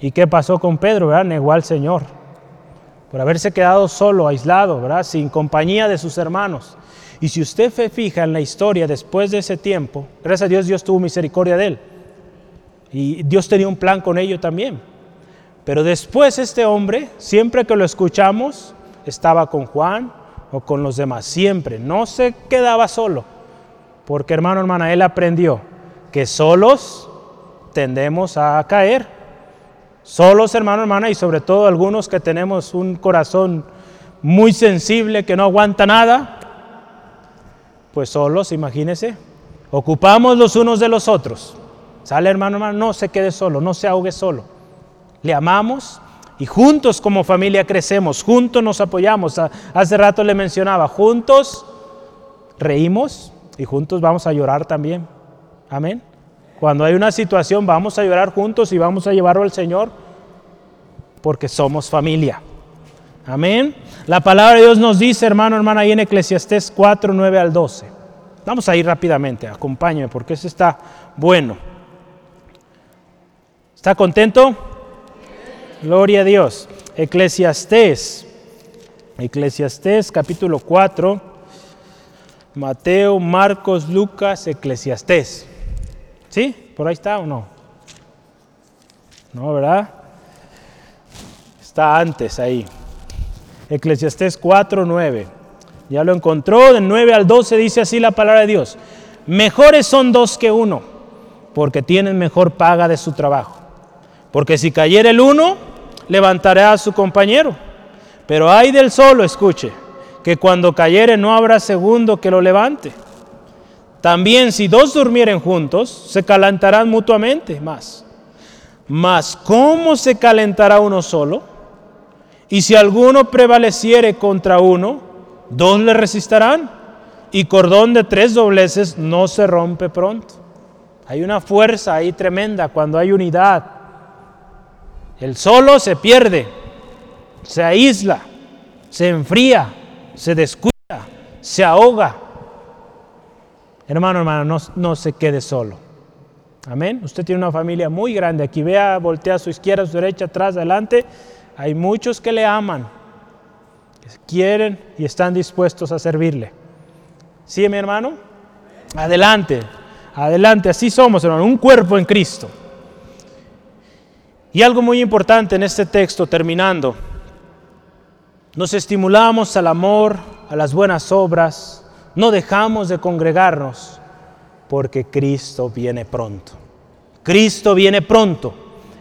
¿Y qué pasó con Pedro? ¿verdad? Negó al Señor por haberse quedado solo, aislado, ¿verdad? sin compañía de sus hermanos. Y si usted se fija en la historia después de ese tiempo, gracias a Dios Dios tuvo misericordia de él. Y Dios tenía un plan con ello también. Pero después este hombre, siempre que lo escuchamos, estaba con Juan o con los demás, siempre, no se quedaba solo. Porque hermano, hermana, él aprendió que solos tendemos a caer. Solos, hermano, hermana, y sobre todo algunos que tenemos un corazón muy sensible, que no aguanta nada, pues solos, imagínese, ocupamos los unos de los otros. Sale hermano, hermano, no se quede solo, no se ahogue solo. Le amamos y juntos como familia crecemos, juntos nos apoyamos. Hace rato le mencionaba, juntos reímos y juntos vamos a llorar también. Amén. Cuando hay una situación vamos a llorar juntos y vamos a llevarlo al Señor porque somos familia. Amén. La palabra de Dios nos dice, hermano, hermana, ahí en Eclesiastés 4, 9 al 12. Vamos a ir rápidamente, acompáñeme porque eso está bueno. ¿Está contento? Gloria a Dios. Eclesiastés. Eclesiastés capítulo 4. Mateo, Marcos, Lucas, Eclesiastés. ¿Sí? ¿Por ahí está o no? No, ¿verdad? Está antes ahí. Eclesiastés 4, 9. Ya lo encontró, del 9 al 12 dice así la palabra de Dios. Mejores son dos que uno, porque tienen mejor paga de su trabajo. Porque si cayera el uno, levantará a su compañero. Pero hay del solo, escuche, que cuando cayere no habrá segundo que lo levante. También si dos durmieren juntos, se calentarán mutuamente más. Mas ¿cómo se calentará uno solo? Y si alguno prevaleciere contra uno, dos le resistirán, y cordón de tres dobleces no se rompe pronto. Hay una fuerza ahí tremenda cuando hay unidad. El solo se pierde, se aísla, se enfría, se descuida, se ahoga. Hermano, hermano, no, no se quede solo. Amén. Usted tiene una familia muy grande. Aquí vea, voltea a su izquierda, a su derecha, atrás, adelante. Hay muchos que le aman, que quieren y están dispuestos a servirle. ¿Sí, mi hermano? Adelante, adelante. Así somos, hermano. Un cuerpo en Cristo. Y algo muy importante en este texto, terminando, nos estimulamos al amor, a las buenas obras, no dejamos de congregarnos, porque Cristo viene pronto. Cristo viene pronto.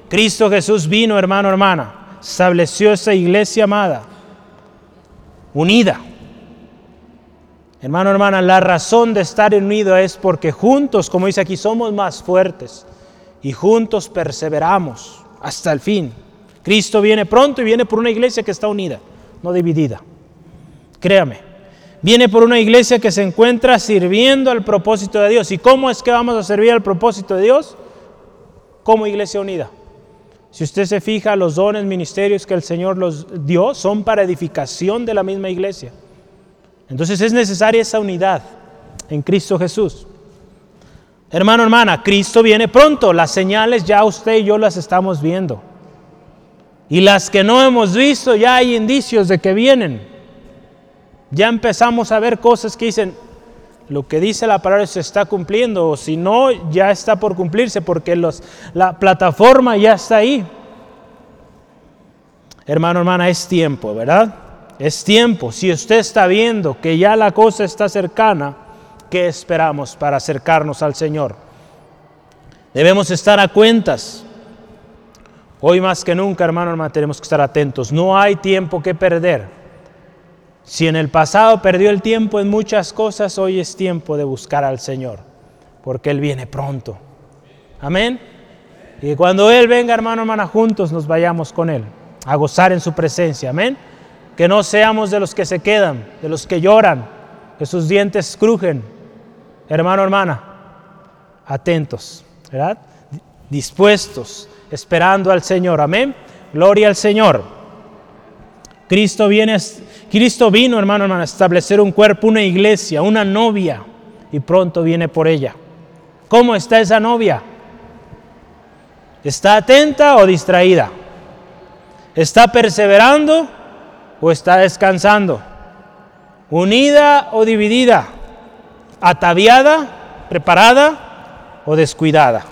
Cristo Jesús vino, hermano, hermana, estableció esa iglesia amada, unida. Hermano, hermana, la razón de estar unido es porque juntos, como dice aquí, somos más fuertes y juntos perseveramos hasta el fin. Cristo viene pronto y viene por una iglesia que está unida, no dividida. Créame, viene por una iglesia que se encuentra sirviendo al propósito de Dios. ¿Y cómo es que vamos a servir al propósito de Dios? Como iglesia unida. Si usted se fija, los dones, ministerios que el Señor los dio son para edificación de la misma iglesia. Entonces es necesaria esa unidad en Cristo Jesús. Hermano, hermana, Cristo viene pronto. Las señales ya usted y yo las estamos viendo. Y las que no hemos visto, ya hay indicios de que vienen. Ya empezamos a ver cosas que dicen, lo que dice la palabra se está cumpliendo, o si no, ya está por cumplirse, porque la plataforma ya está ahí. Hermano, hermana, es tiempo, ¿verdad? Es tiempo. Si usted está viendo que ya la cosa está cercana, ¿qué esperamos para acercarnos al Señor? Debemos estar a cuentas. Hoy más que nunca, hermano, hermano, tenemos que estar atentos. No hay tiempo que perder. Si en el pasado perdió el tiempo en muchas cosas, hoy es tiempo de buscar al Señor, porque Él viene pronto. Amén. Y cuando Él venga, hermano, hermana, juntos nos vayamos con Él, a gozar en su presencia. Amén. Que no seamos de los que se quedan, de los que lloran, que sus dientes crujen, hermano, hermana, atentos, ¿verdad? Dispuestos, esperando al Señor. Amén. Gloria al Señor. Cristo viene, Cristo vino, hermano, hermana, a establecer un cuerpo, una iglesia, una novia, y pronto viene por ella. ¿Cómo está esa novia? ¿Está atenta o distraída? ¿Está perseverando o está descansando? ¿Unida o dividida? Ataviada, preparada o descuidada.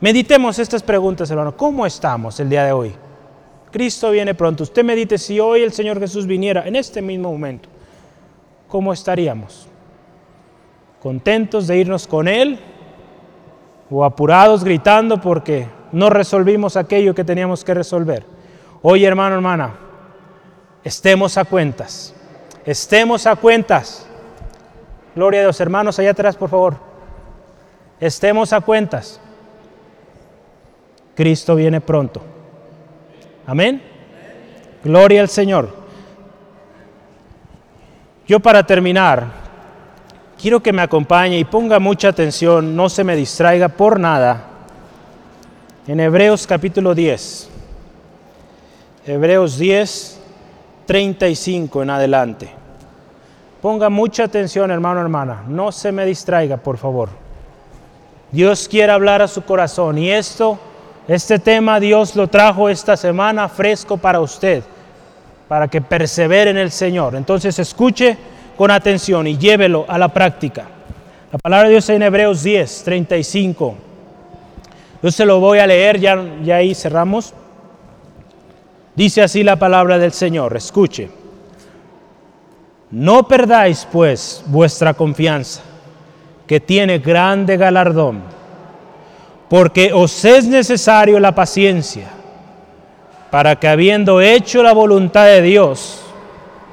Meditemos estas preguntas, hermano. ¿Cómo estamos el día de hoy? Cristo viene pronto. Usted medite si hoy el Señor Jesús viniera en este mismo momento. ¿Cómo estaríamos? ¿Contentos de irnos con Él? ¿O apurados gritando porque no resolvimos aquello que teníamos que resolver? Hoy, hermano, hermana, estemos a cuentas. Estemos a cuentas. Gloria a Dios, hermanos, allá atrás, por favor. Estemos a cuentas. Cristo viene pronto. Amén. Gloria al Señor. Yo para terminar, quiero que me acompañe y ponga mucha atención, no se me distraiga por nada. En Hebreos capítulo 10. Hebreos 10, 35 en adelante. Ponga mucha atención, hermano, hermana. No se me distraiga, por favor. Dios quiere hablar a su corazón y esto Este tema Dios lo trajo esta semana fresco para usted, para que persevere en el Señor. Entonces escuche con atención y llévelo a la práctica. La palabra de Dios en Hebreos 10, 35. Yo se lo voy a leer, ya, ya ahí cerramos. Dice así la palabra del Señor, escuche. No perdáis pues vuestra confianza, que tiene grande galardón, porque os es necesario la paciencia, para que habiendo hecho la voluntad de Dios,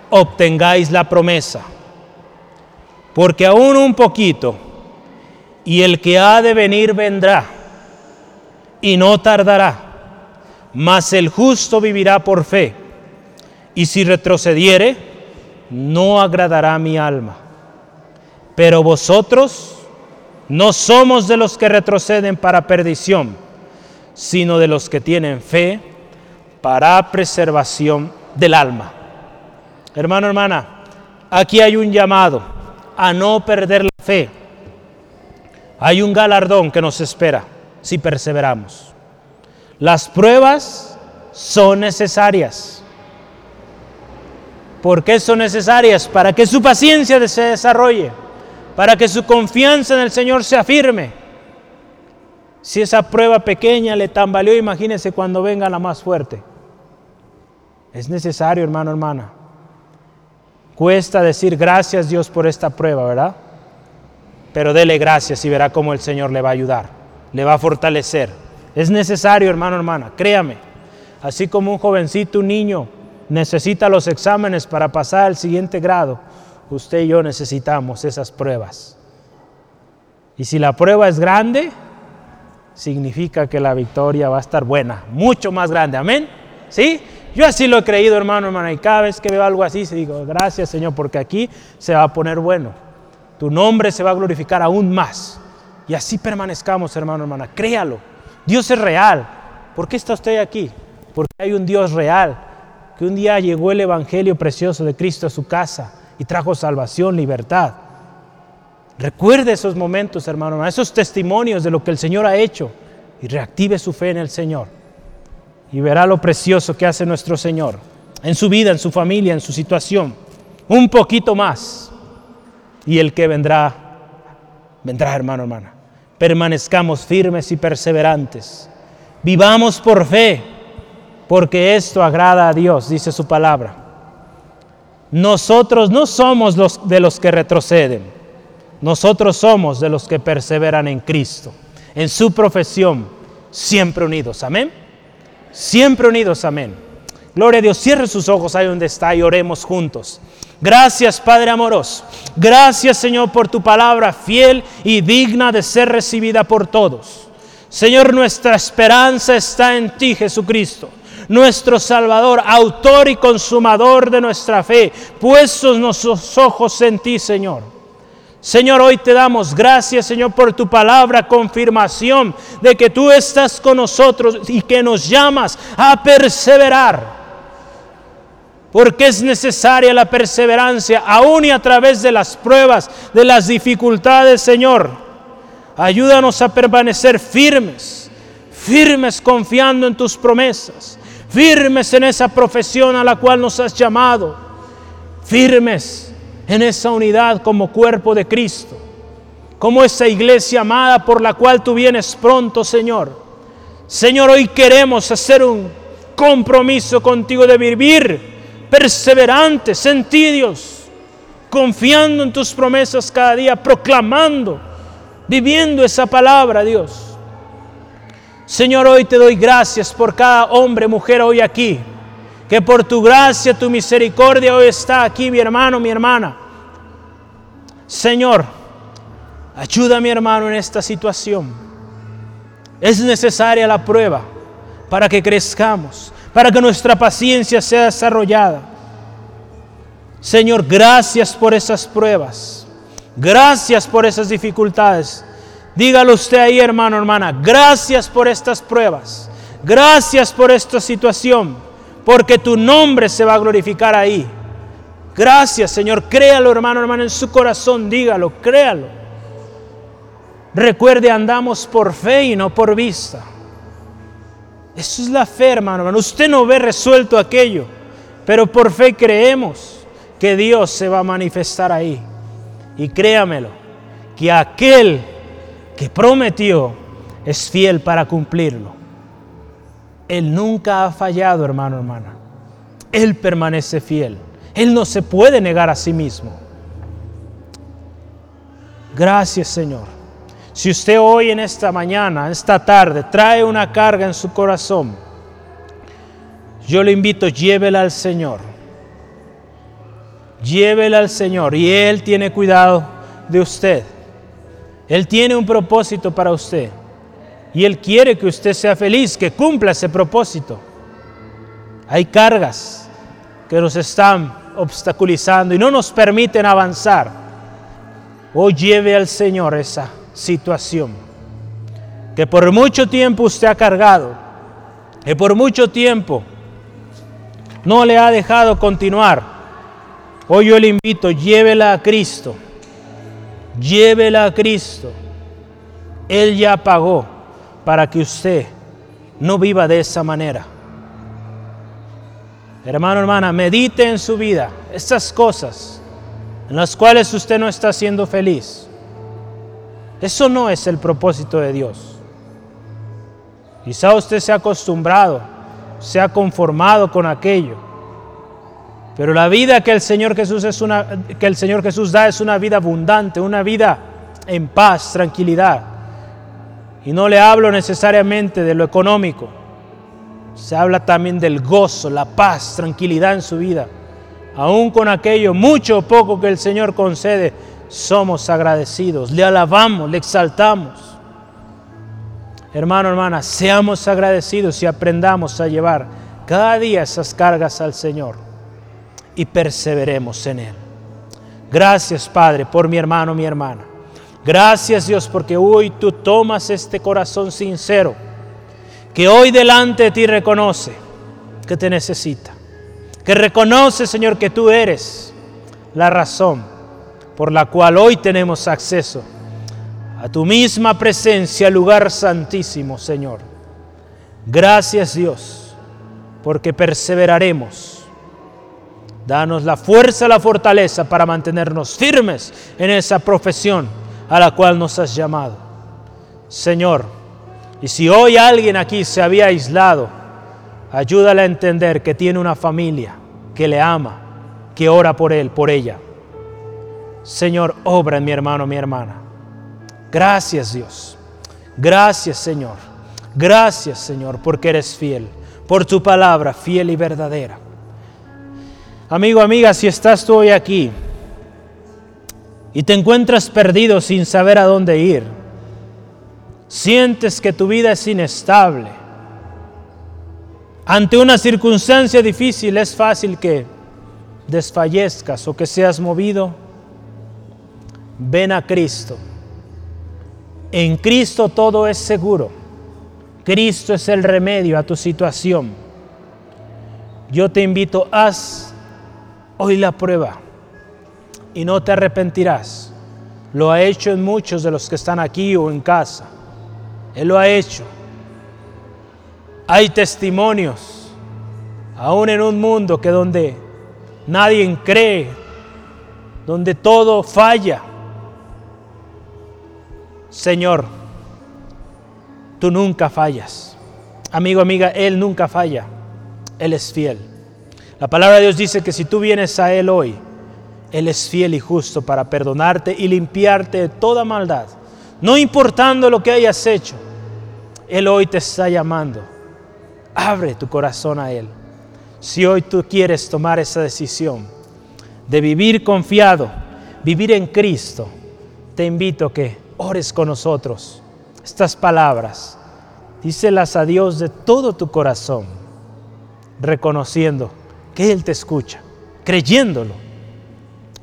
obtengáis la promesa. Porque aún un poquito, y el que ha de venir vendrá, y no tardará, mas el justo vivirá por fe, y si retrocediere, no agradará mi alma. Pero vosotros no somos de los que retroceden para perdición, sino de los que tienen fe para preservación del alma. Hermano, hermana, aquí hay un llamado a no perder la fe. Hay un galardón que nos espera si perseveramos. Las pruebas son necesarias. ¿Por qué son necesarias? Para que su paciencia se desarrolle, para que su confianza en el Señor se afirme. Si esa prueba pequeña le tambaleó, imagínese cuando venga la más fuerte. Es necesario, hermano, hermana. Cuesta decir gracias Dios por esta prueba, ¿verdad? Pero dele gracias y verá cómo el Señor le va a ayudar, le va a fortalecer. Es necesario, hermano, hermana, créame. Así como un jovencito, un niño, necesita los exámenes para pasar al siguiente grado, usted y yo necesitamos esas pruebas. Y si la prueba es grande, significa que la victoria va a estar buena, mucho más grande. Amén. ¿Sí? Yo así lo he creído, hermano, hermana, y cada vez que veo algo así, digo, gracias, Señor, porque aquí se va a poner bueno. Tu nombre se va a glorificar aún más. Y así permanezcamos, hermano, hermana. Créalo. Dios es real. ¿Por qué está usted aquí? Porque hay un Dios real que un día llegó el Evangelio precioso de Cristo a su casa y trajo salvación, libertad. Recuerde esos momentos, hermano, esos testimonios de lo que el Señor ha hecho y reactive su fe en el Señor. Y verá lo precioso que hace nuestro Señor en su vida, en su familia, en su situación. Un poquito más. Y el que vendrá, vendrá, hermano, hermana. Permanezcamos firmes y perseverantes. Vivamos por fe porque esto agrada a Dios, dice su palabra. Nosotros no somos los de los que retroceden, nosotros somos de los que perseveran en Cristo, en su profesión, siempre unidos. Amén. Siempre unidos, amén. Gloria a Dios, cierre sus ojos ahí donde está y oremos juntos. Gracias Padre amoroso. Gracias Señor por tu palabra fiel y digna de ser recibida por todos. Señor, nuestra esperanza está en ti, Jesucristo nuestro Salvador, autor y consumador de nuestra fe, puestos nuestros ojos en ti, Señor. Señor, hoy te damos gracias, Señor, por tu palabra, confirmación de que tú estás con nosotros y que nos llamas a perseverar. Porque es necesaria la perseverancia, aún y a través de las pruebas, de las dificultades, Señor. Ayúdanos a permanecer firmes, firmes confiando en tus promesas firmes en esa profesión a la cual nos has llamado, firmes en esa unidad como cuerpo de Cristo, como esa iglesia amada por la cual tú vienes pronto, Señor. Señor, hoy queremos hacer un compromiso contigo de vivir perseverantes en ti, Dios, confiando en tus promesas cada día, proclamando, viviendo esa palabra, Dios. Señor, hoy te doy gracias por cada hombre, mujer hoy aquí. Que por tu gracia, tu misericordia hoy está aquí, mi hermano, mi hermana. Señor, ayuda a mi hermano en esta situación. Es necesaria la prueba para que crezcamos, para que nuestra paciencia sea desarrollada. Señor, gracias por esas pruebas. Gracias por esas dificultades. Dígalo usted ahí, hermano, hermana. Gracias por estas pruebas. Gracias por esta situación. Porque tu nombre se va a glorificar ahí. Gracias, Señor. Créalo, hermano, hermana, en su corazón. Dígalo, créalo. Recuerde, andamos por fe y no por vista. Eso es la fe, hermano, hermano. Usted no ve resuelto aquello, pero por fe creemos que Dios se va a manifestar ahí. Y créamelo, que aquel que prometió es fiel para cumplirlo. Él nunca ha fallado, hermano, hermana. Él permanece fiel. Él no se puede negar a sí mismo. Gracias, Señor. Si usted hoy en esta mañana, esta tarde, trae una carga en su corazón, yo le invito, llévela al Señor. Llévela al Señor y Él tiene cuidado de usted. Él tiene un propósito para usted. Y Él quiere que usted sea feliz, que cumpla ese propósito. Hay cargas que nos están obstaculizando y no nos permiten avanzar. Hoy lleve al Señor esa situación que por mucho tiempo usted ha cargado, que por mucho tiempo no le ha dejado continuar. Hoy yo le invito, llévela a Cristo, llévela a Cristo. Él ya pagó para que usted no viva de esa manera. Hermano, hermana, medite en su vida estas cosas en las cuales usted no está siendo feliz. Eso no es el propósito de Dios. Quizá usted se ha acostumbrado, se ha conformado con aquello. Pero la vida que el Señor Jesús es una que el Señor Jesús da es una vida abundante, una vida en paz, tranquilidad. Y no le hablo necesariamente de lo económico se habla también del gozo, la paz, tranquilidad en su vida. Aún con aquello mucho o poco que el Señor concede, somos agradecidos, le alabamos, le exaltamos. Hermano, hermana, seamos agradecidos y aprendamos a llevar cada día esas cargas al Señor y perseveremos en Él. Gracias, Padre, por mi hermano, mi hermana. Gracias, Dios, porque hoy tú tomas este corazón sincero que hoy delante de ti reconoce que te necesita, que reconoce, Señor, que tú eres la razón por la cual hoy tenemos acceso a tu misma presencia, lugar santísimo, Señor. Gracias, Dios, porque perseveraremos. Danos la fuerza, la fortaleza para mantenernos firmes en esa profesión a la cual nos has llamado. Señor, y si hoy alguien aquí se había aislado, ayúdale a entender que tiene una familia que le ama, que ora por él, por ella. Señor, obra en mi hermano, mi hermana. Gracias Dios. Gracias Señor. Gracias Señor porque eres fiel, por tu palabra fiel y verdadera. Amigo, amiga, si estás tú hoy aquí y te encuentras perdido sin saber a dónde ir, sientes que tu vida es inestable, ante una circunstancia difícil es fácil que desfallezcas o que seas movido, ven a Cristo. En Cristo todo es seguro. Cristo es el remedio a tu situación. Yo te invito, haz hoy la prueba y no te arrepentirás. Lo ha hecho en muchos de los que están aquí o en casa. Él lo ha hecho. Hay testimonios, aún en un mundo que donde nadie cree, donde todo falla. Señor, tú nunca fallas. Amigo, amiga, Él nunca falla. Él es fiel. La palabra de Dios dice que si tú vienes a Él hoy, Él es fiel y justo para perdonarte y limpiarte de toda maldad no importando lo que hayas hecho, Él hoy te está llamando. Abre tu corazón a Él. Si hoy tú quieres tomar esa decisión de vivir confiado, vivir en Cristo, te invito a que ores con nosotros estas palabras. Díselas a Dios de todo tu corazón, reconociendo que Él te escucha, creyéndolo.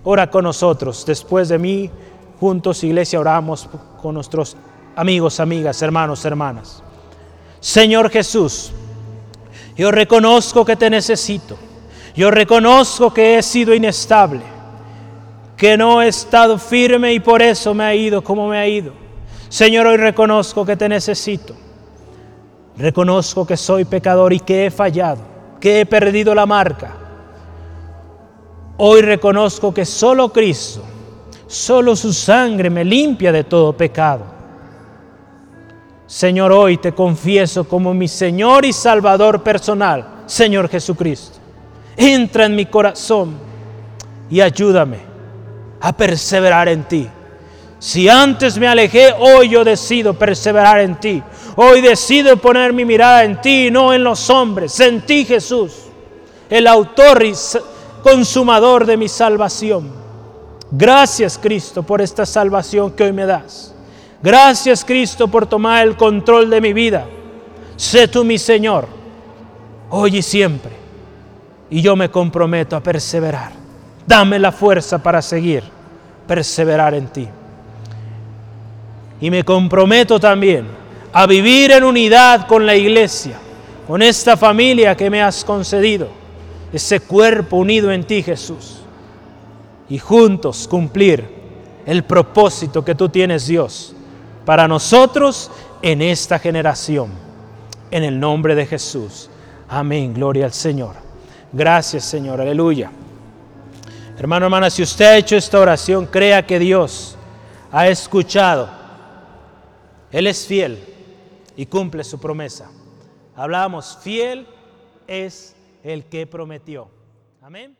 Ora con nosotros después de mí juntos, iglesia, oramos con nuestros amigos, amigas, hermanos, hermanas. Señor Jesús, yo reconozco que te necesito. Yo reconozco que he sido inestable, que no he estado firme y por eso me ha ido como me ha ido. Señor, hoy reconozco que te necesito. Reconozco que soy pecador y que he fallado, que he perdido la marca. Hoy reconozco que solo Cristo, solo su sangre me limpia de todo pecado. Señor, hoy te confieso como mi Señor y Salvador personal, Señor Jesucristo. Entra en mi corazón y ayúdame a perseverar en ti. Si antes me alejé, hoy yo decido perseverar en ti. Hoy decido poner mi mirada en ti, no en los hombres, en ti Jesús, el autor y consumador de mi salvación. Gracias Cristo por esta salvación que hoy me das. Gracias Cristo por tomar el control de mi vida. Sé tú mi Señor, hoy y siempre. Y yo me comprometo a perseverar. Dame la fuerza para seguir, perseverar en ti. Y me comprometo también a vivir en unidad con la iglesia, con esta familia que me has concedido, ese cuerpo unido en ti, Jesús, y juntos cumplir el propósito que tú tienes, Dios, para nosotros en esta generación. En el nombre de Jesús. Amén. Gloria al Señor. Gracias, Señor. Aleluya. Hermano, hermana, si usted ha hecho esta oración, crea que Dios ha escuchado. Él es fiel y cumple su promesa. Hablamos, fiel es el que prometió. Amén.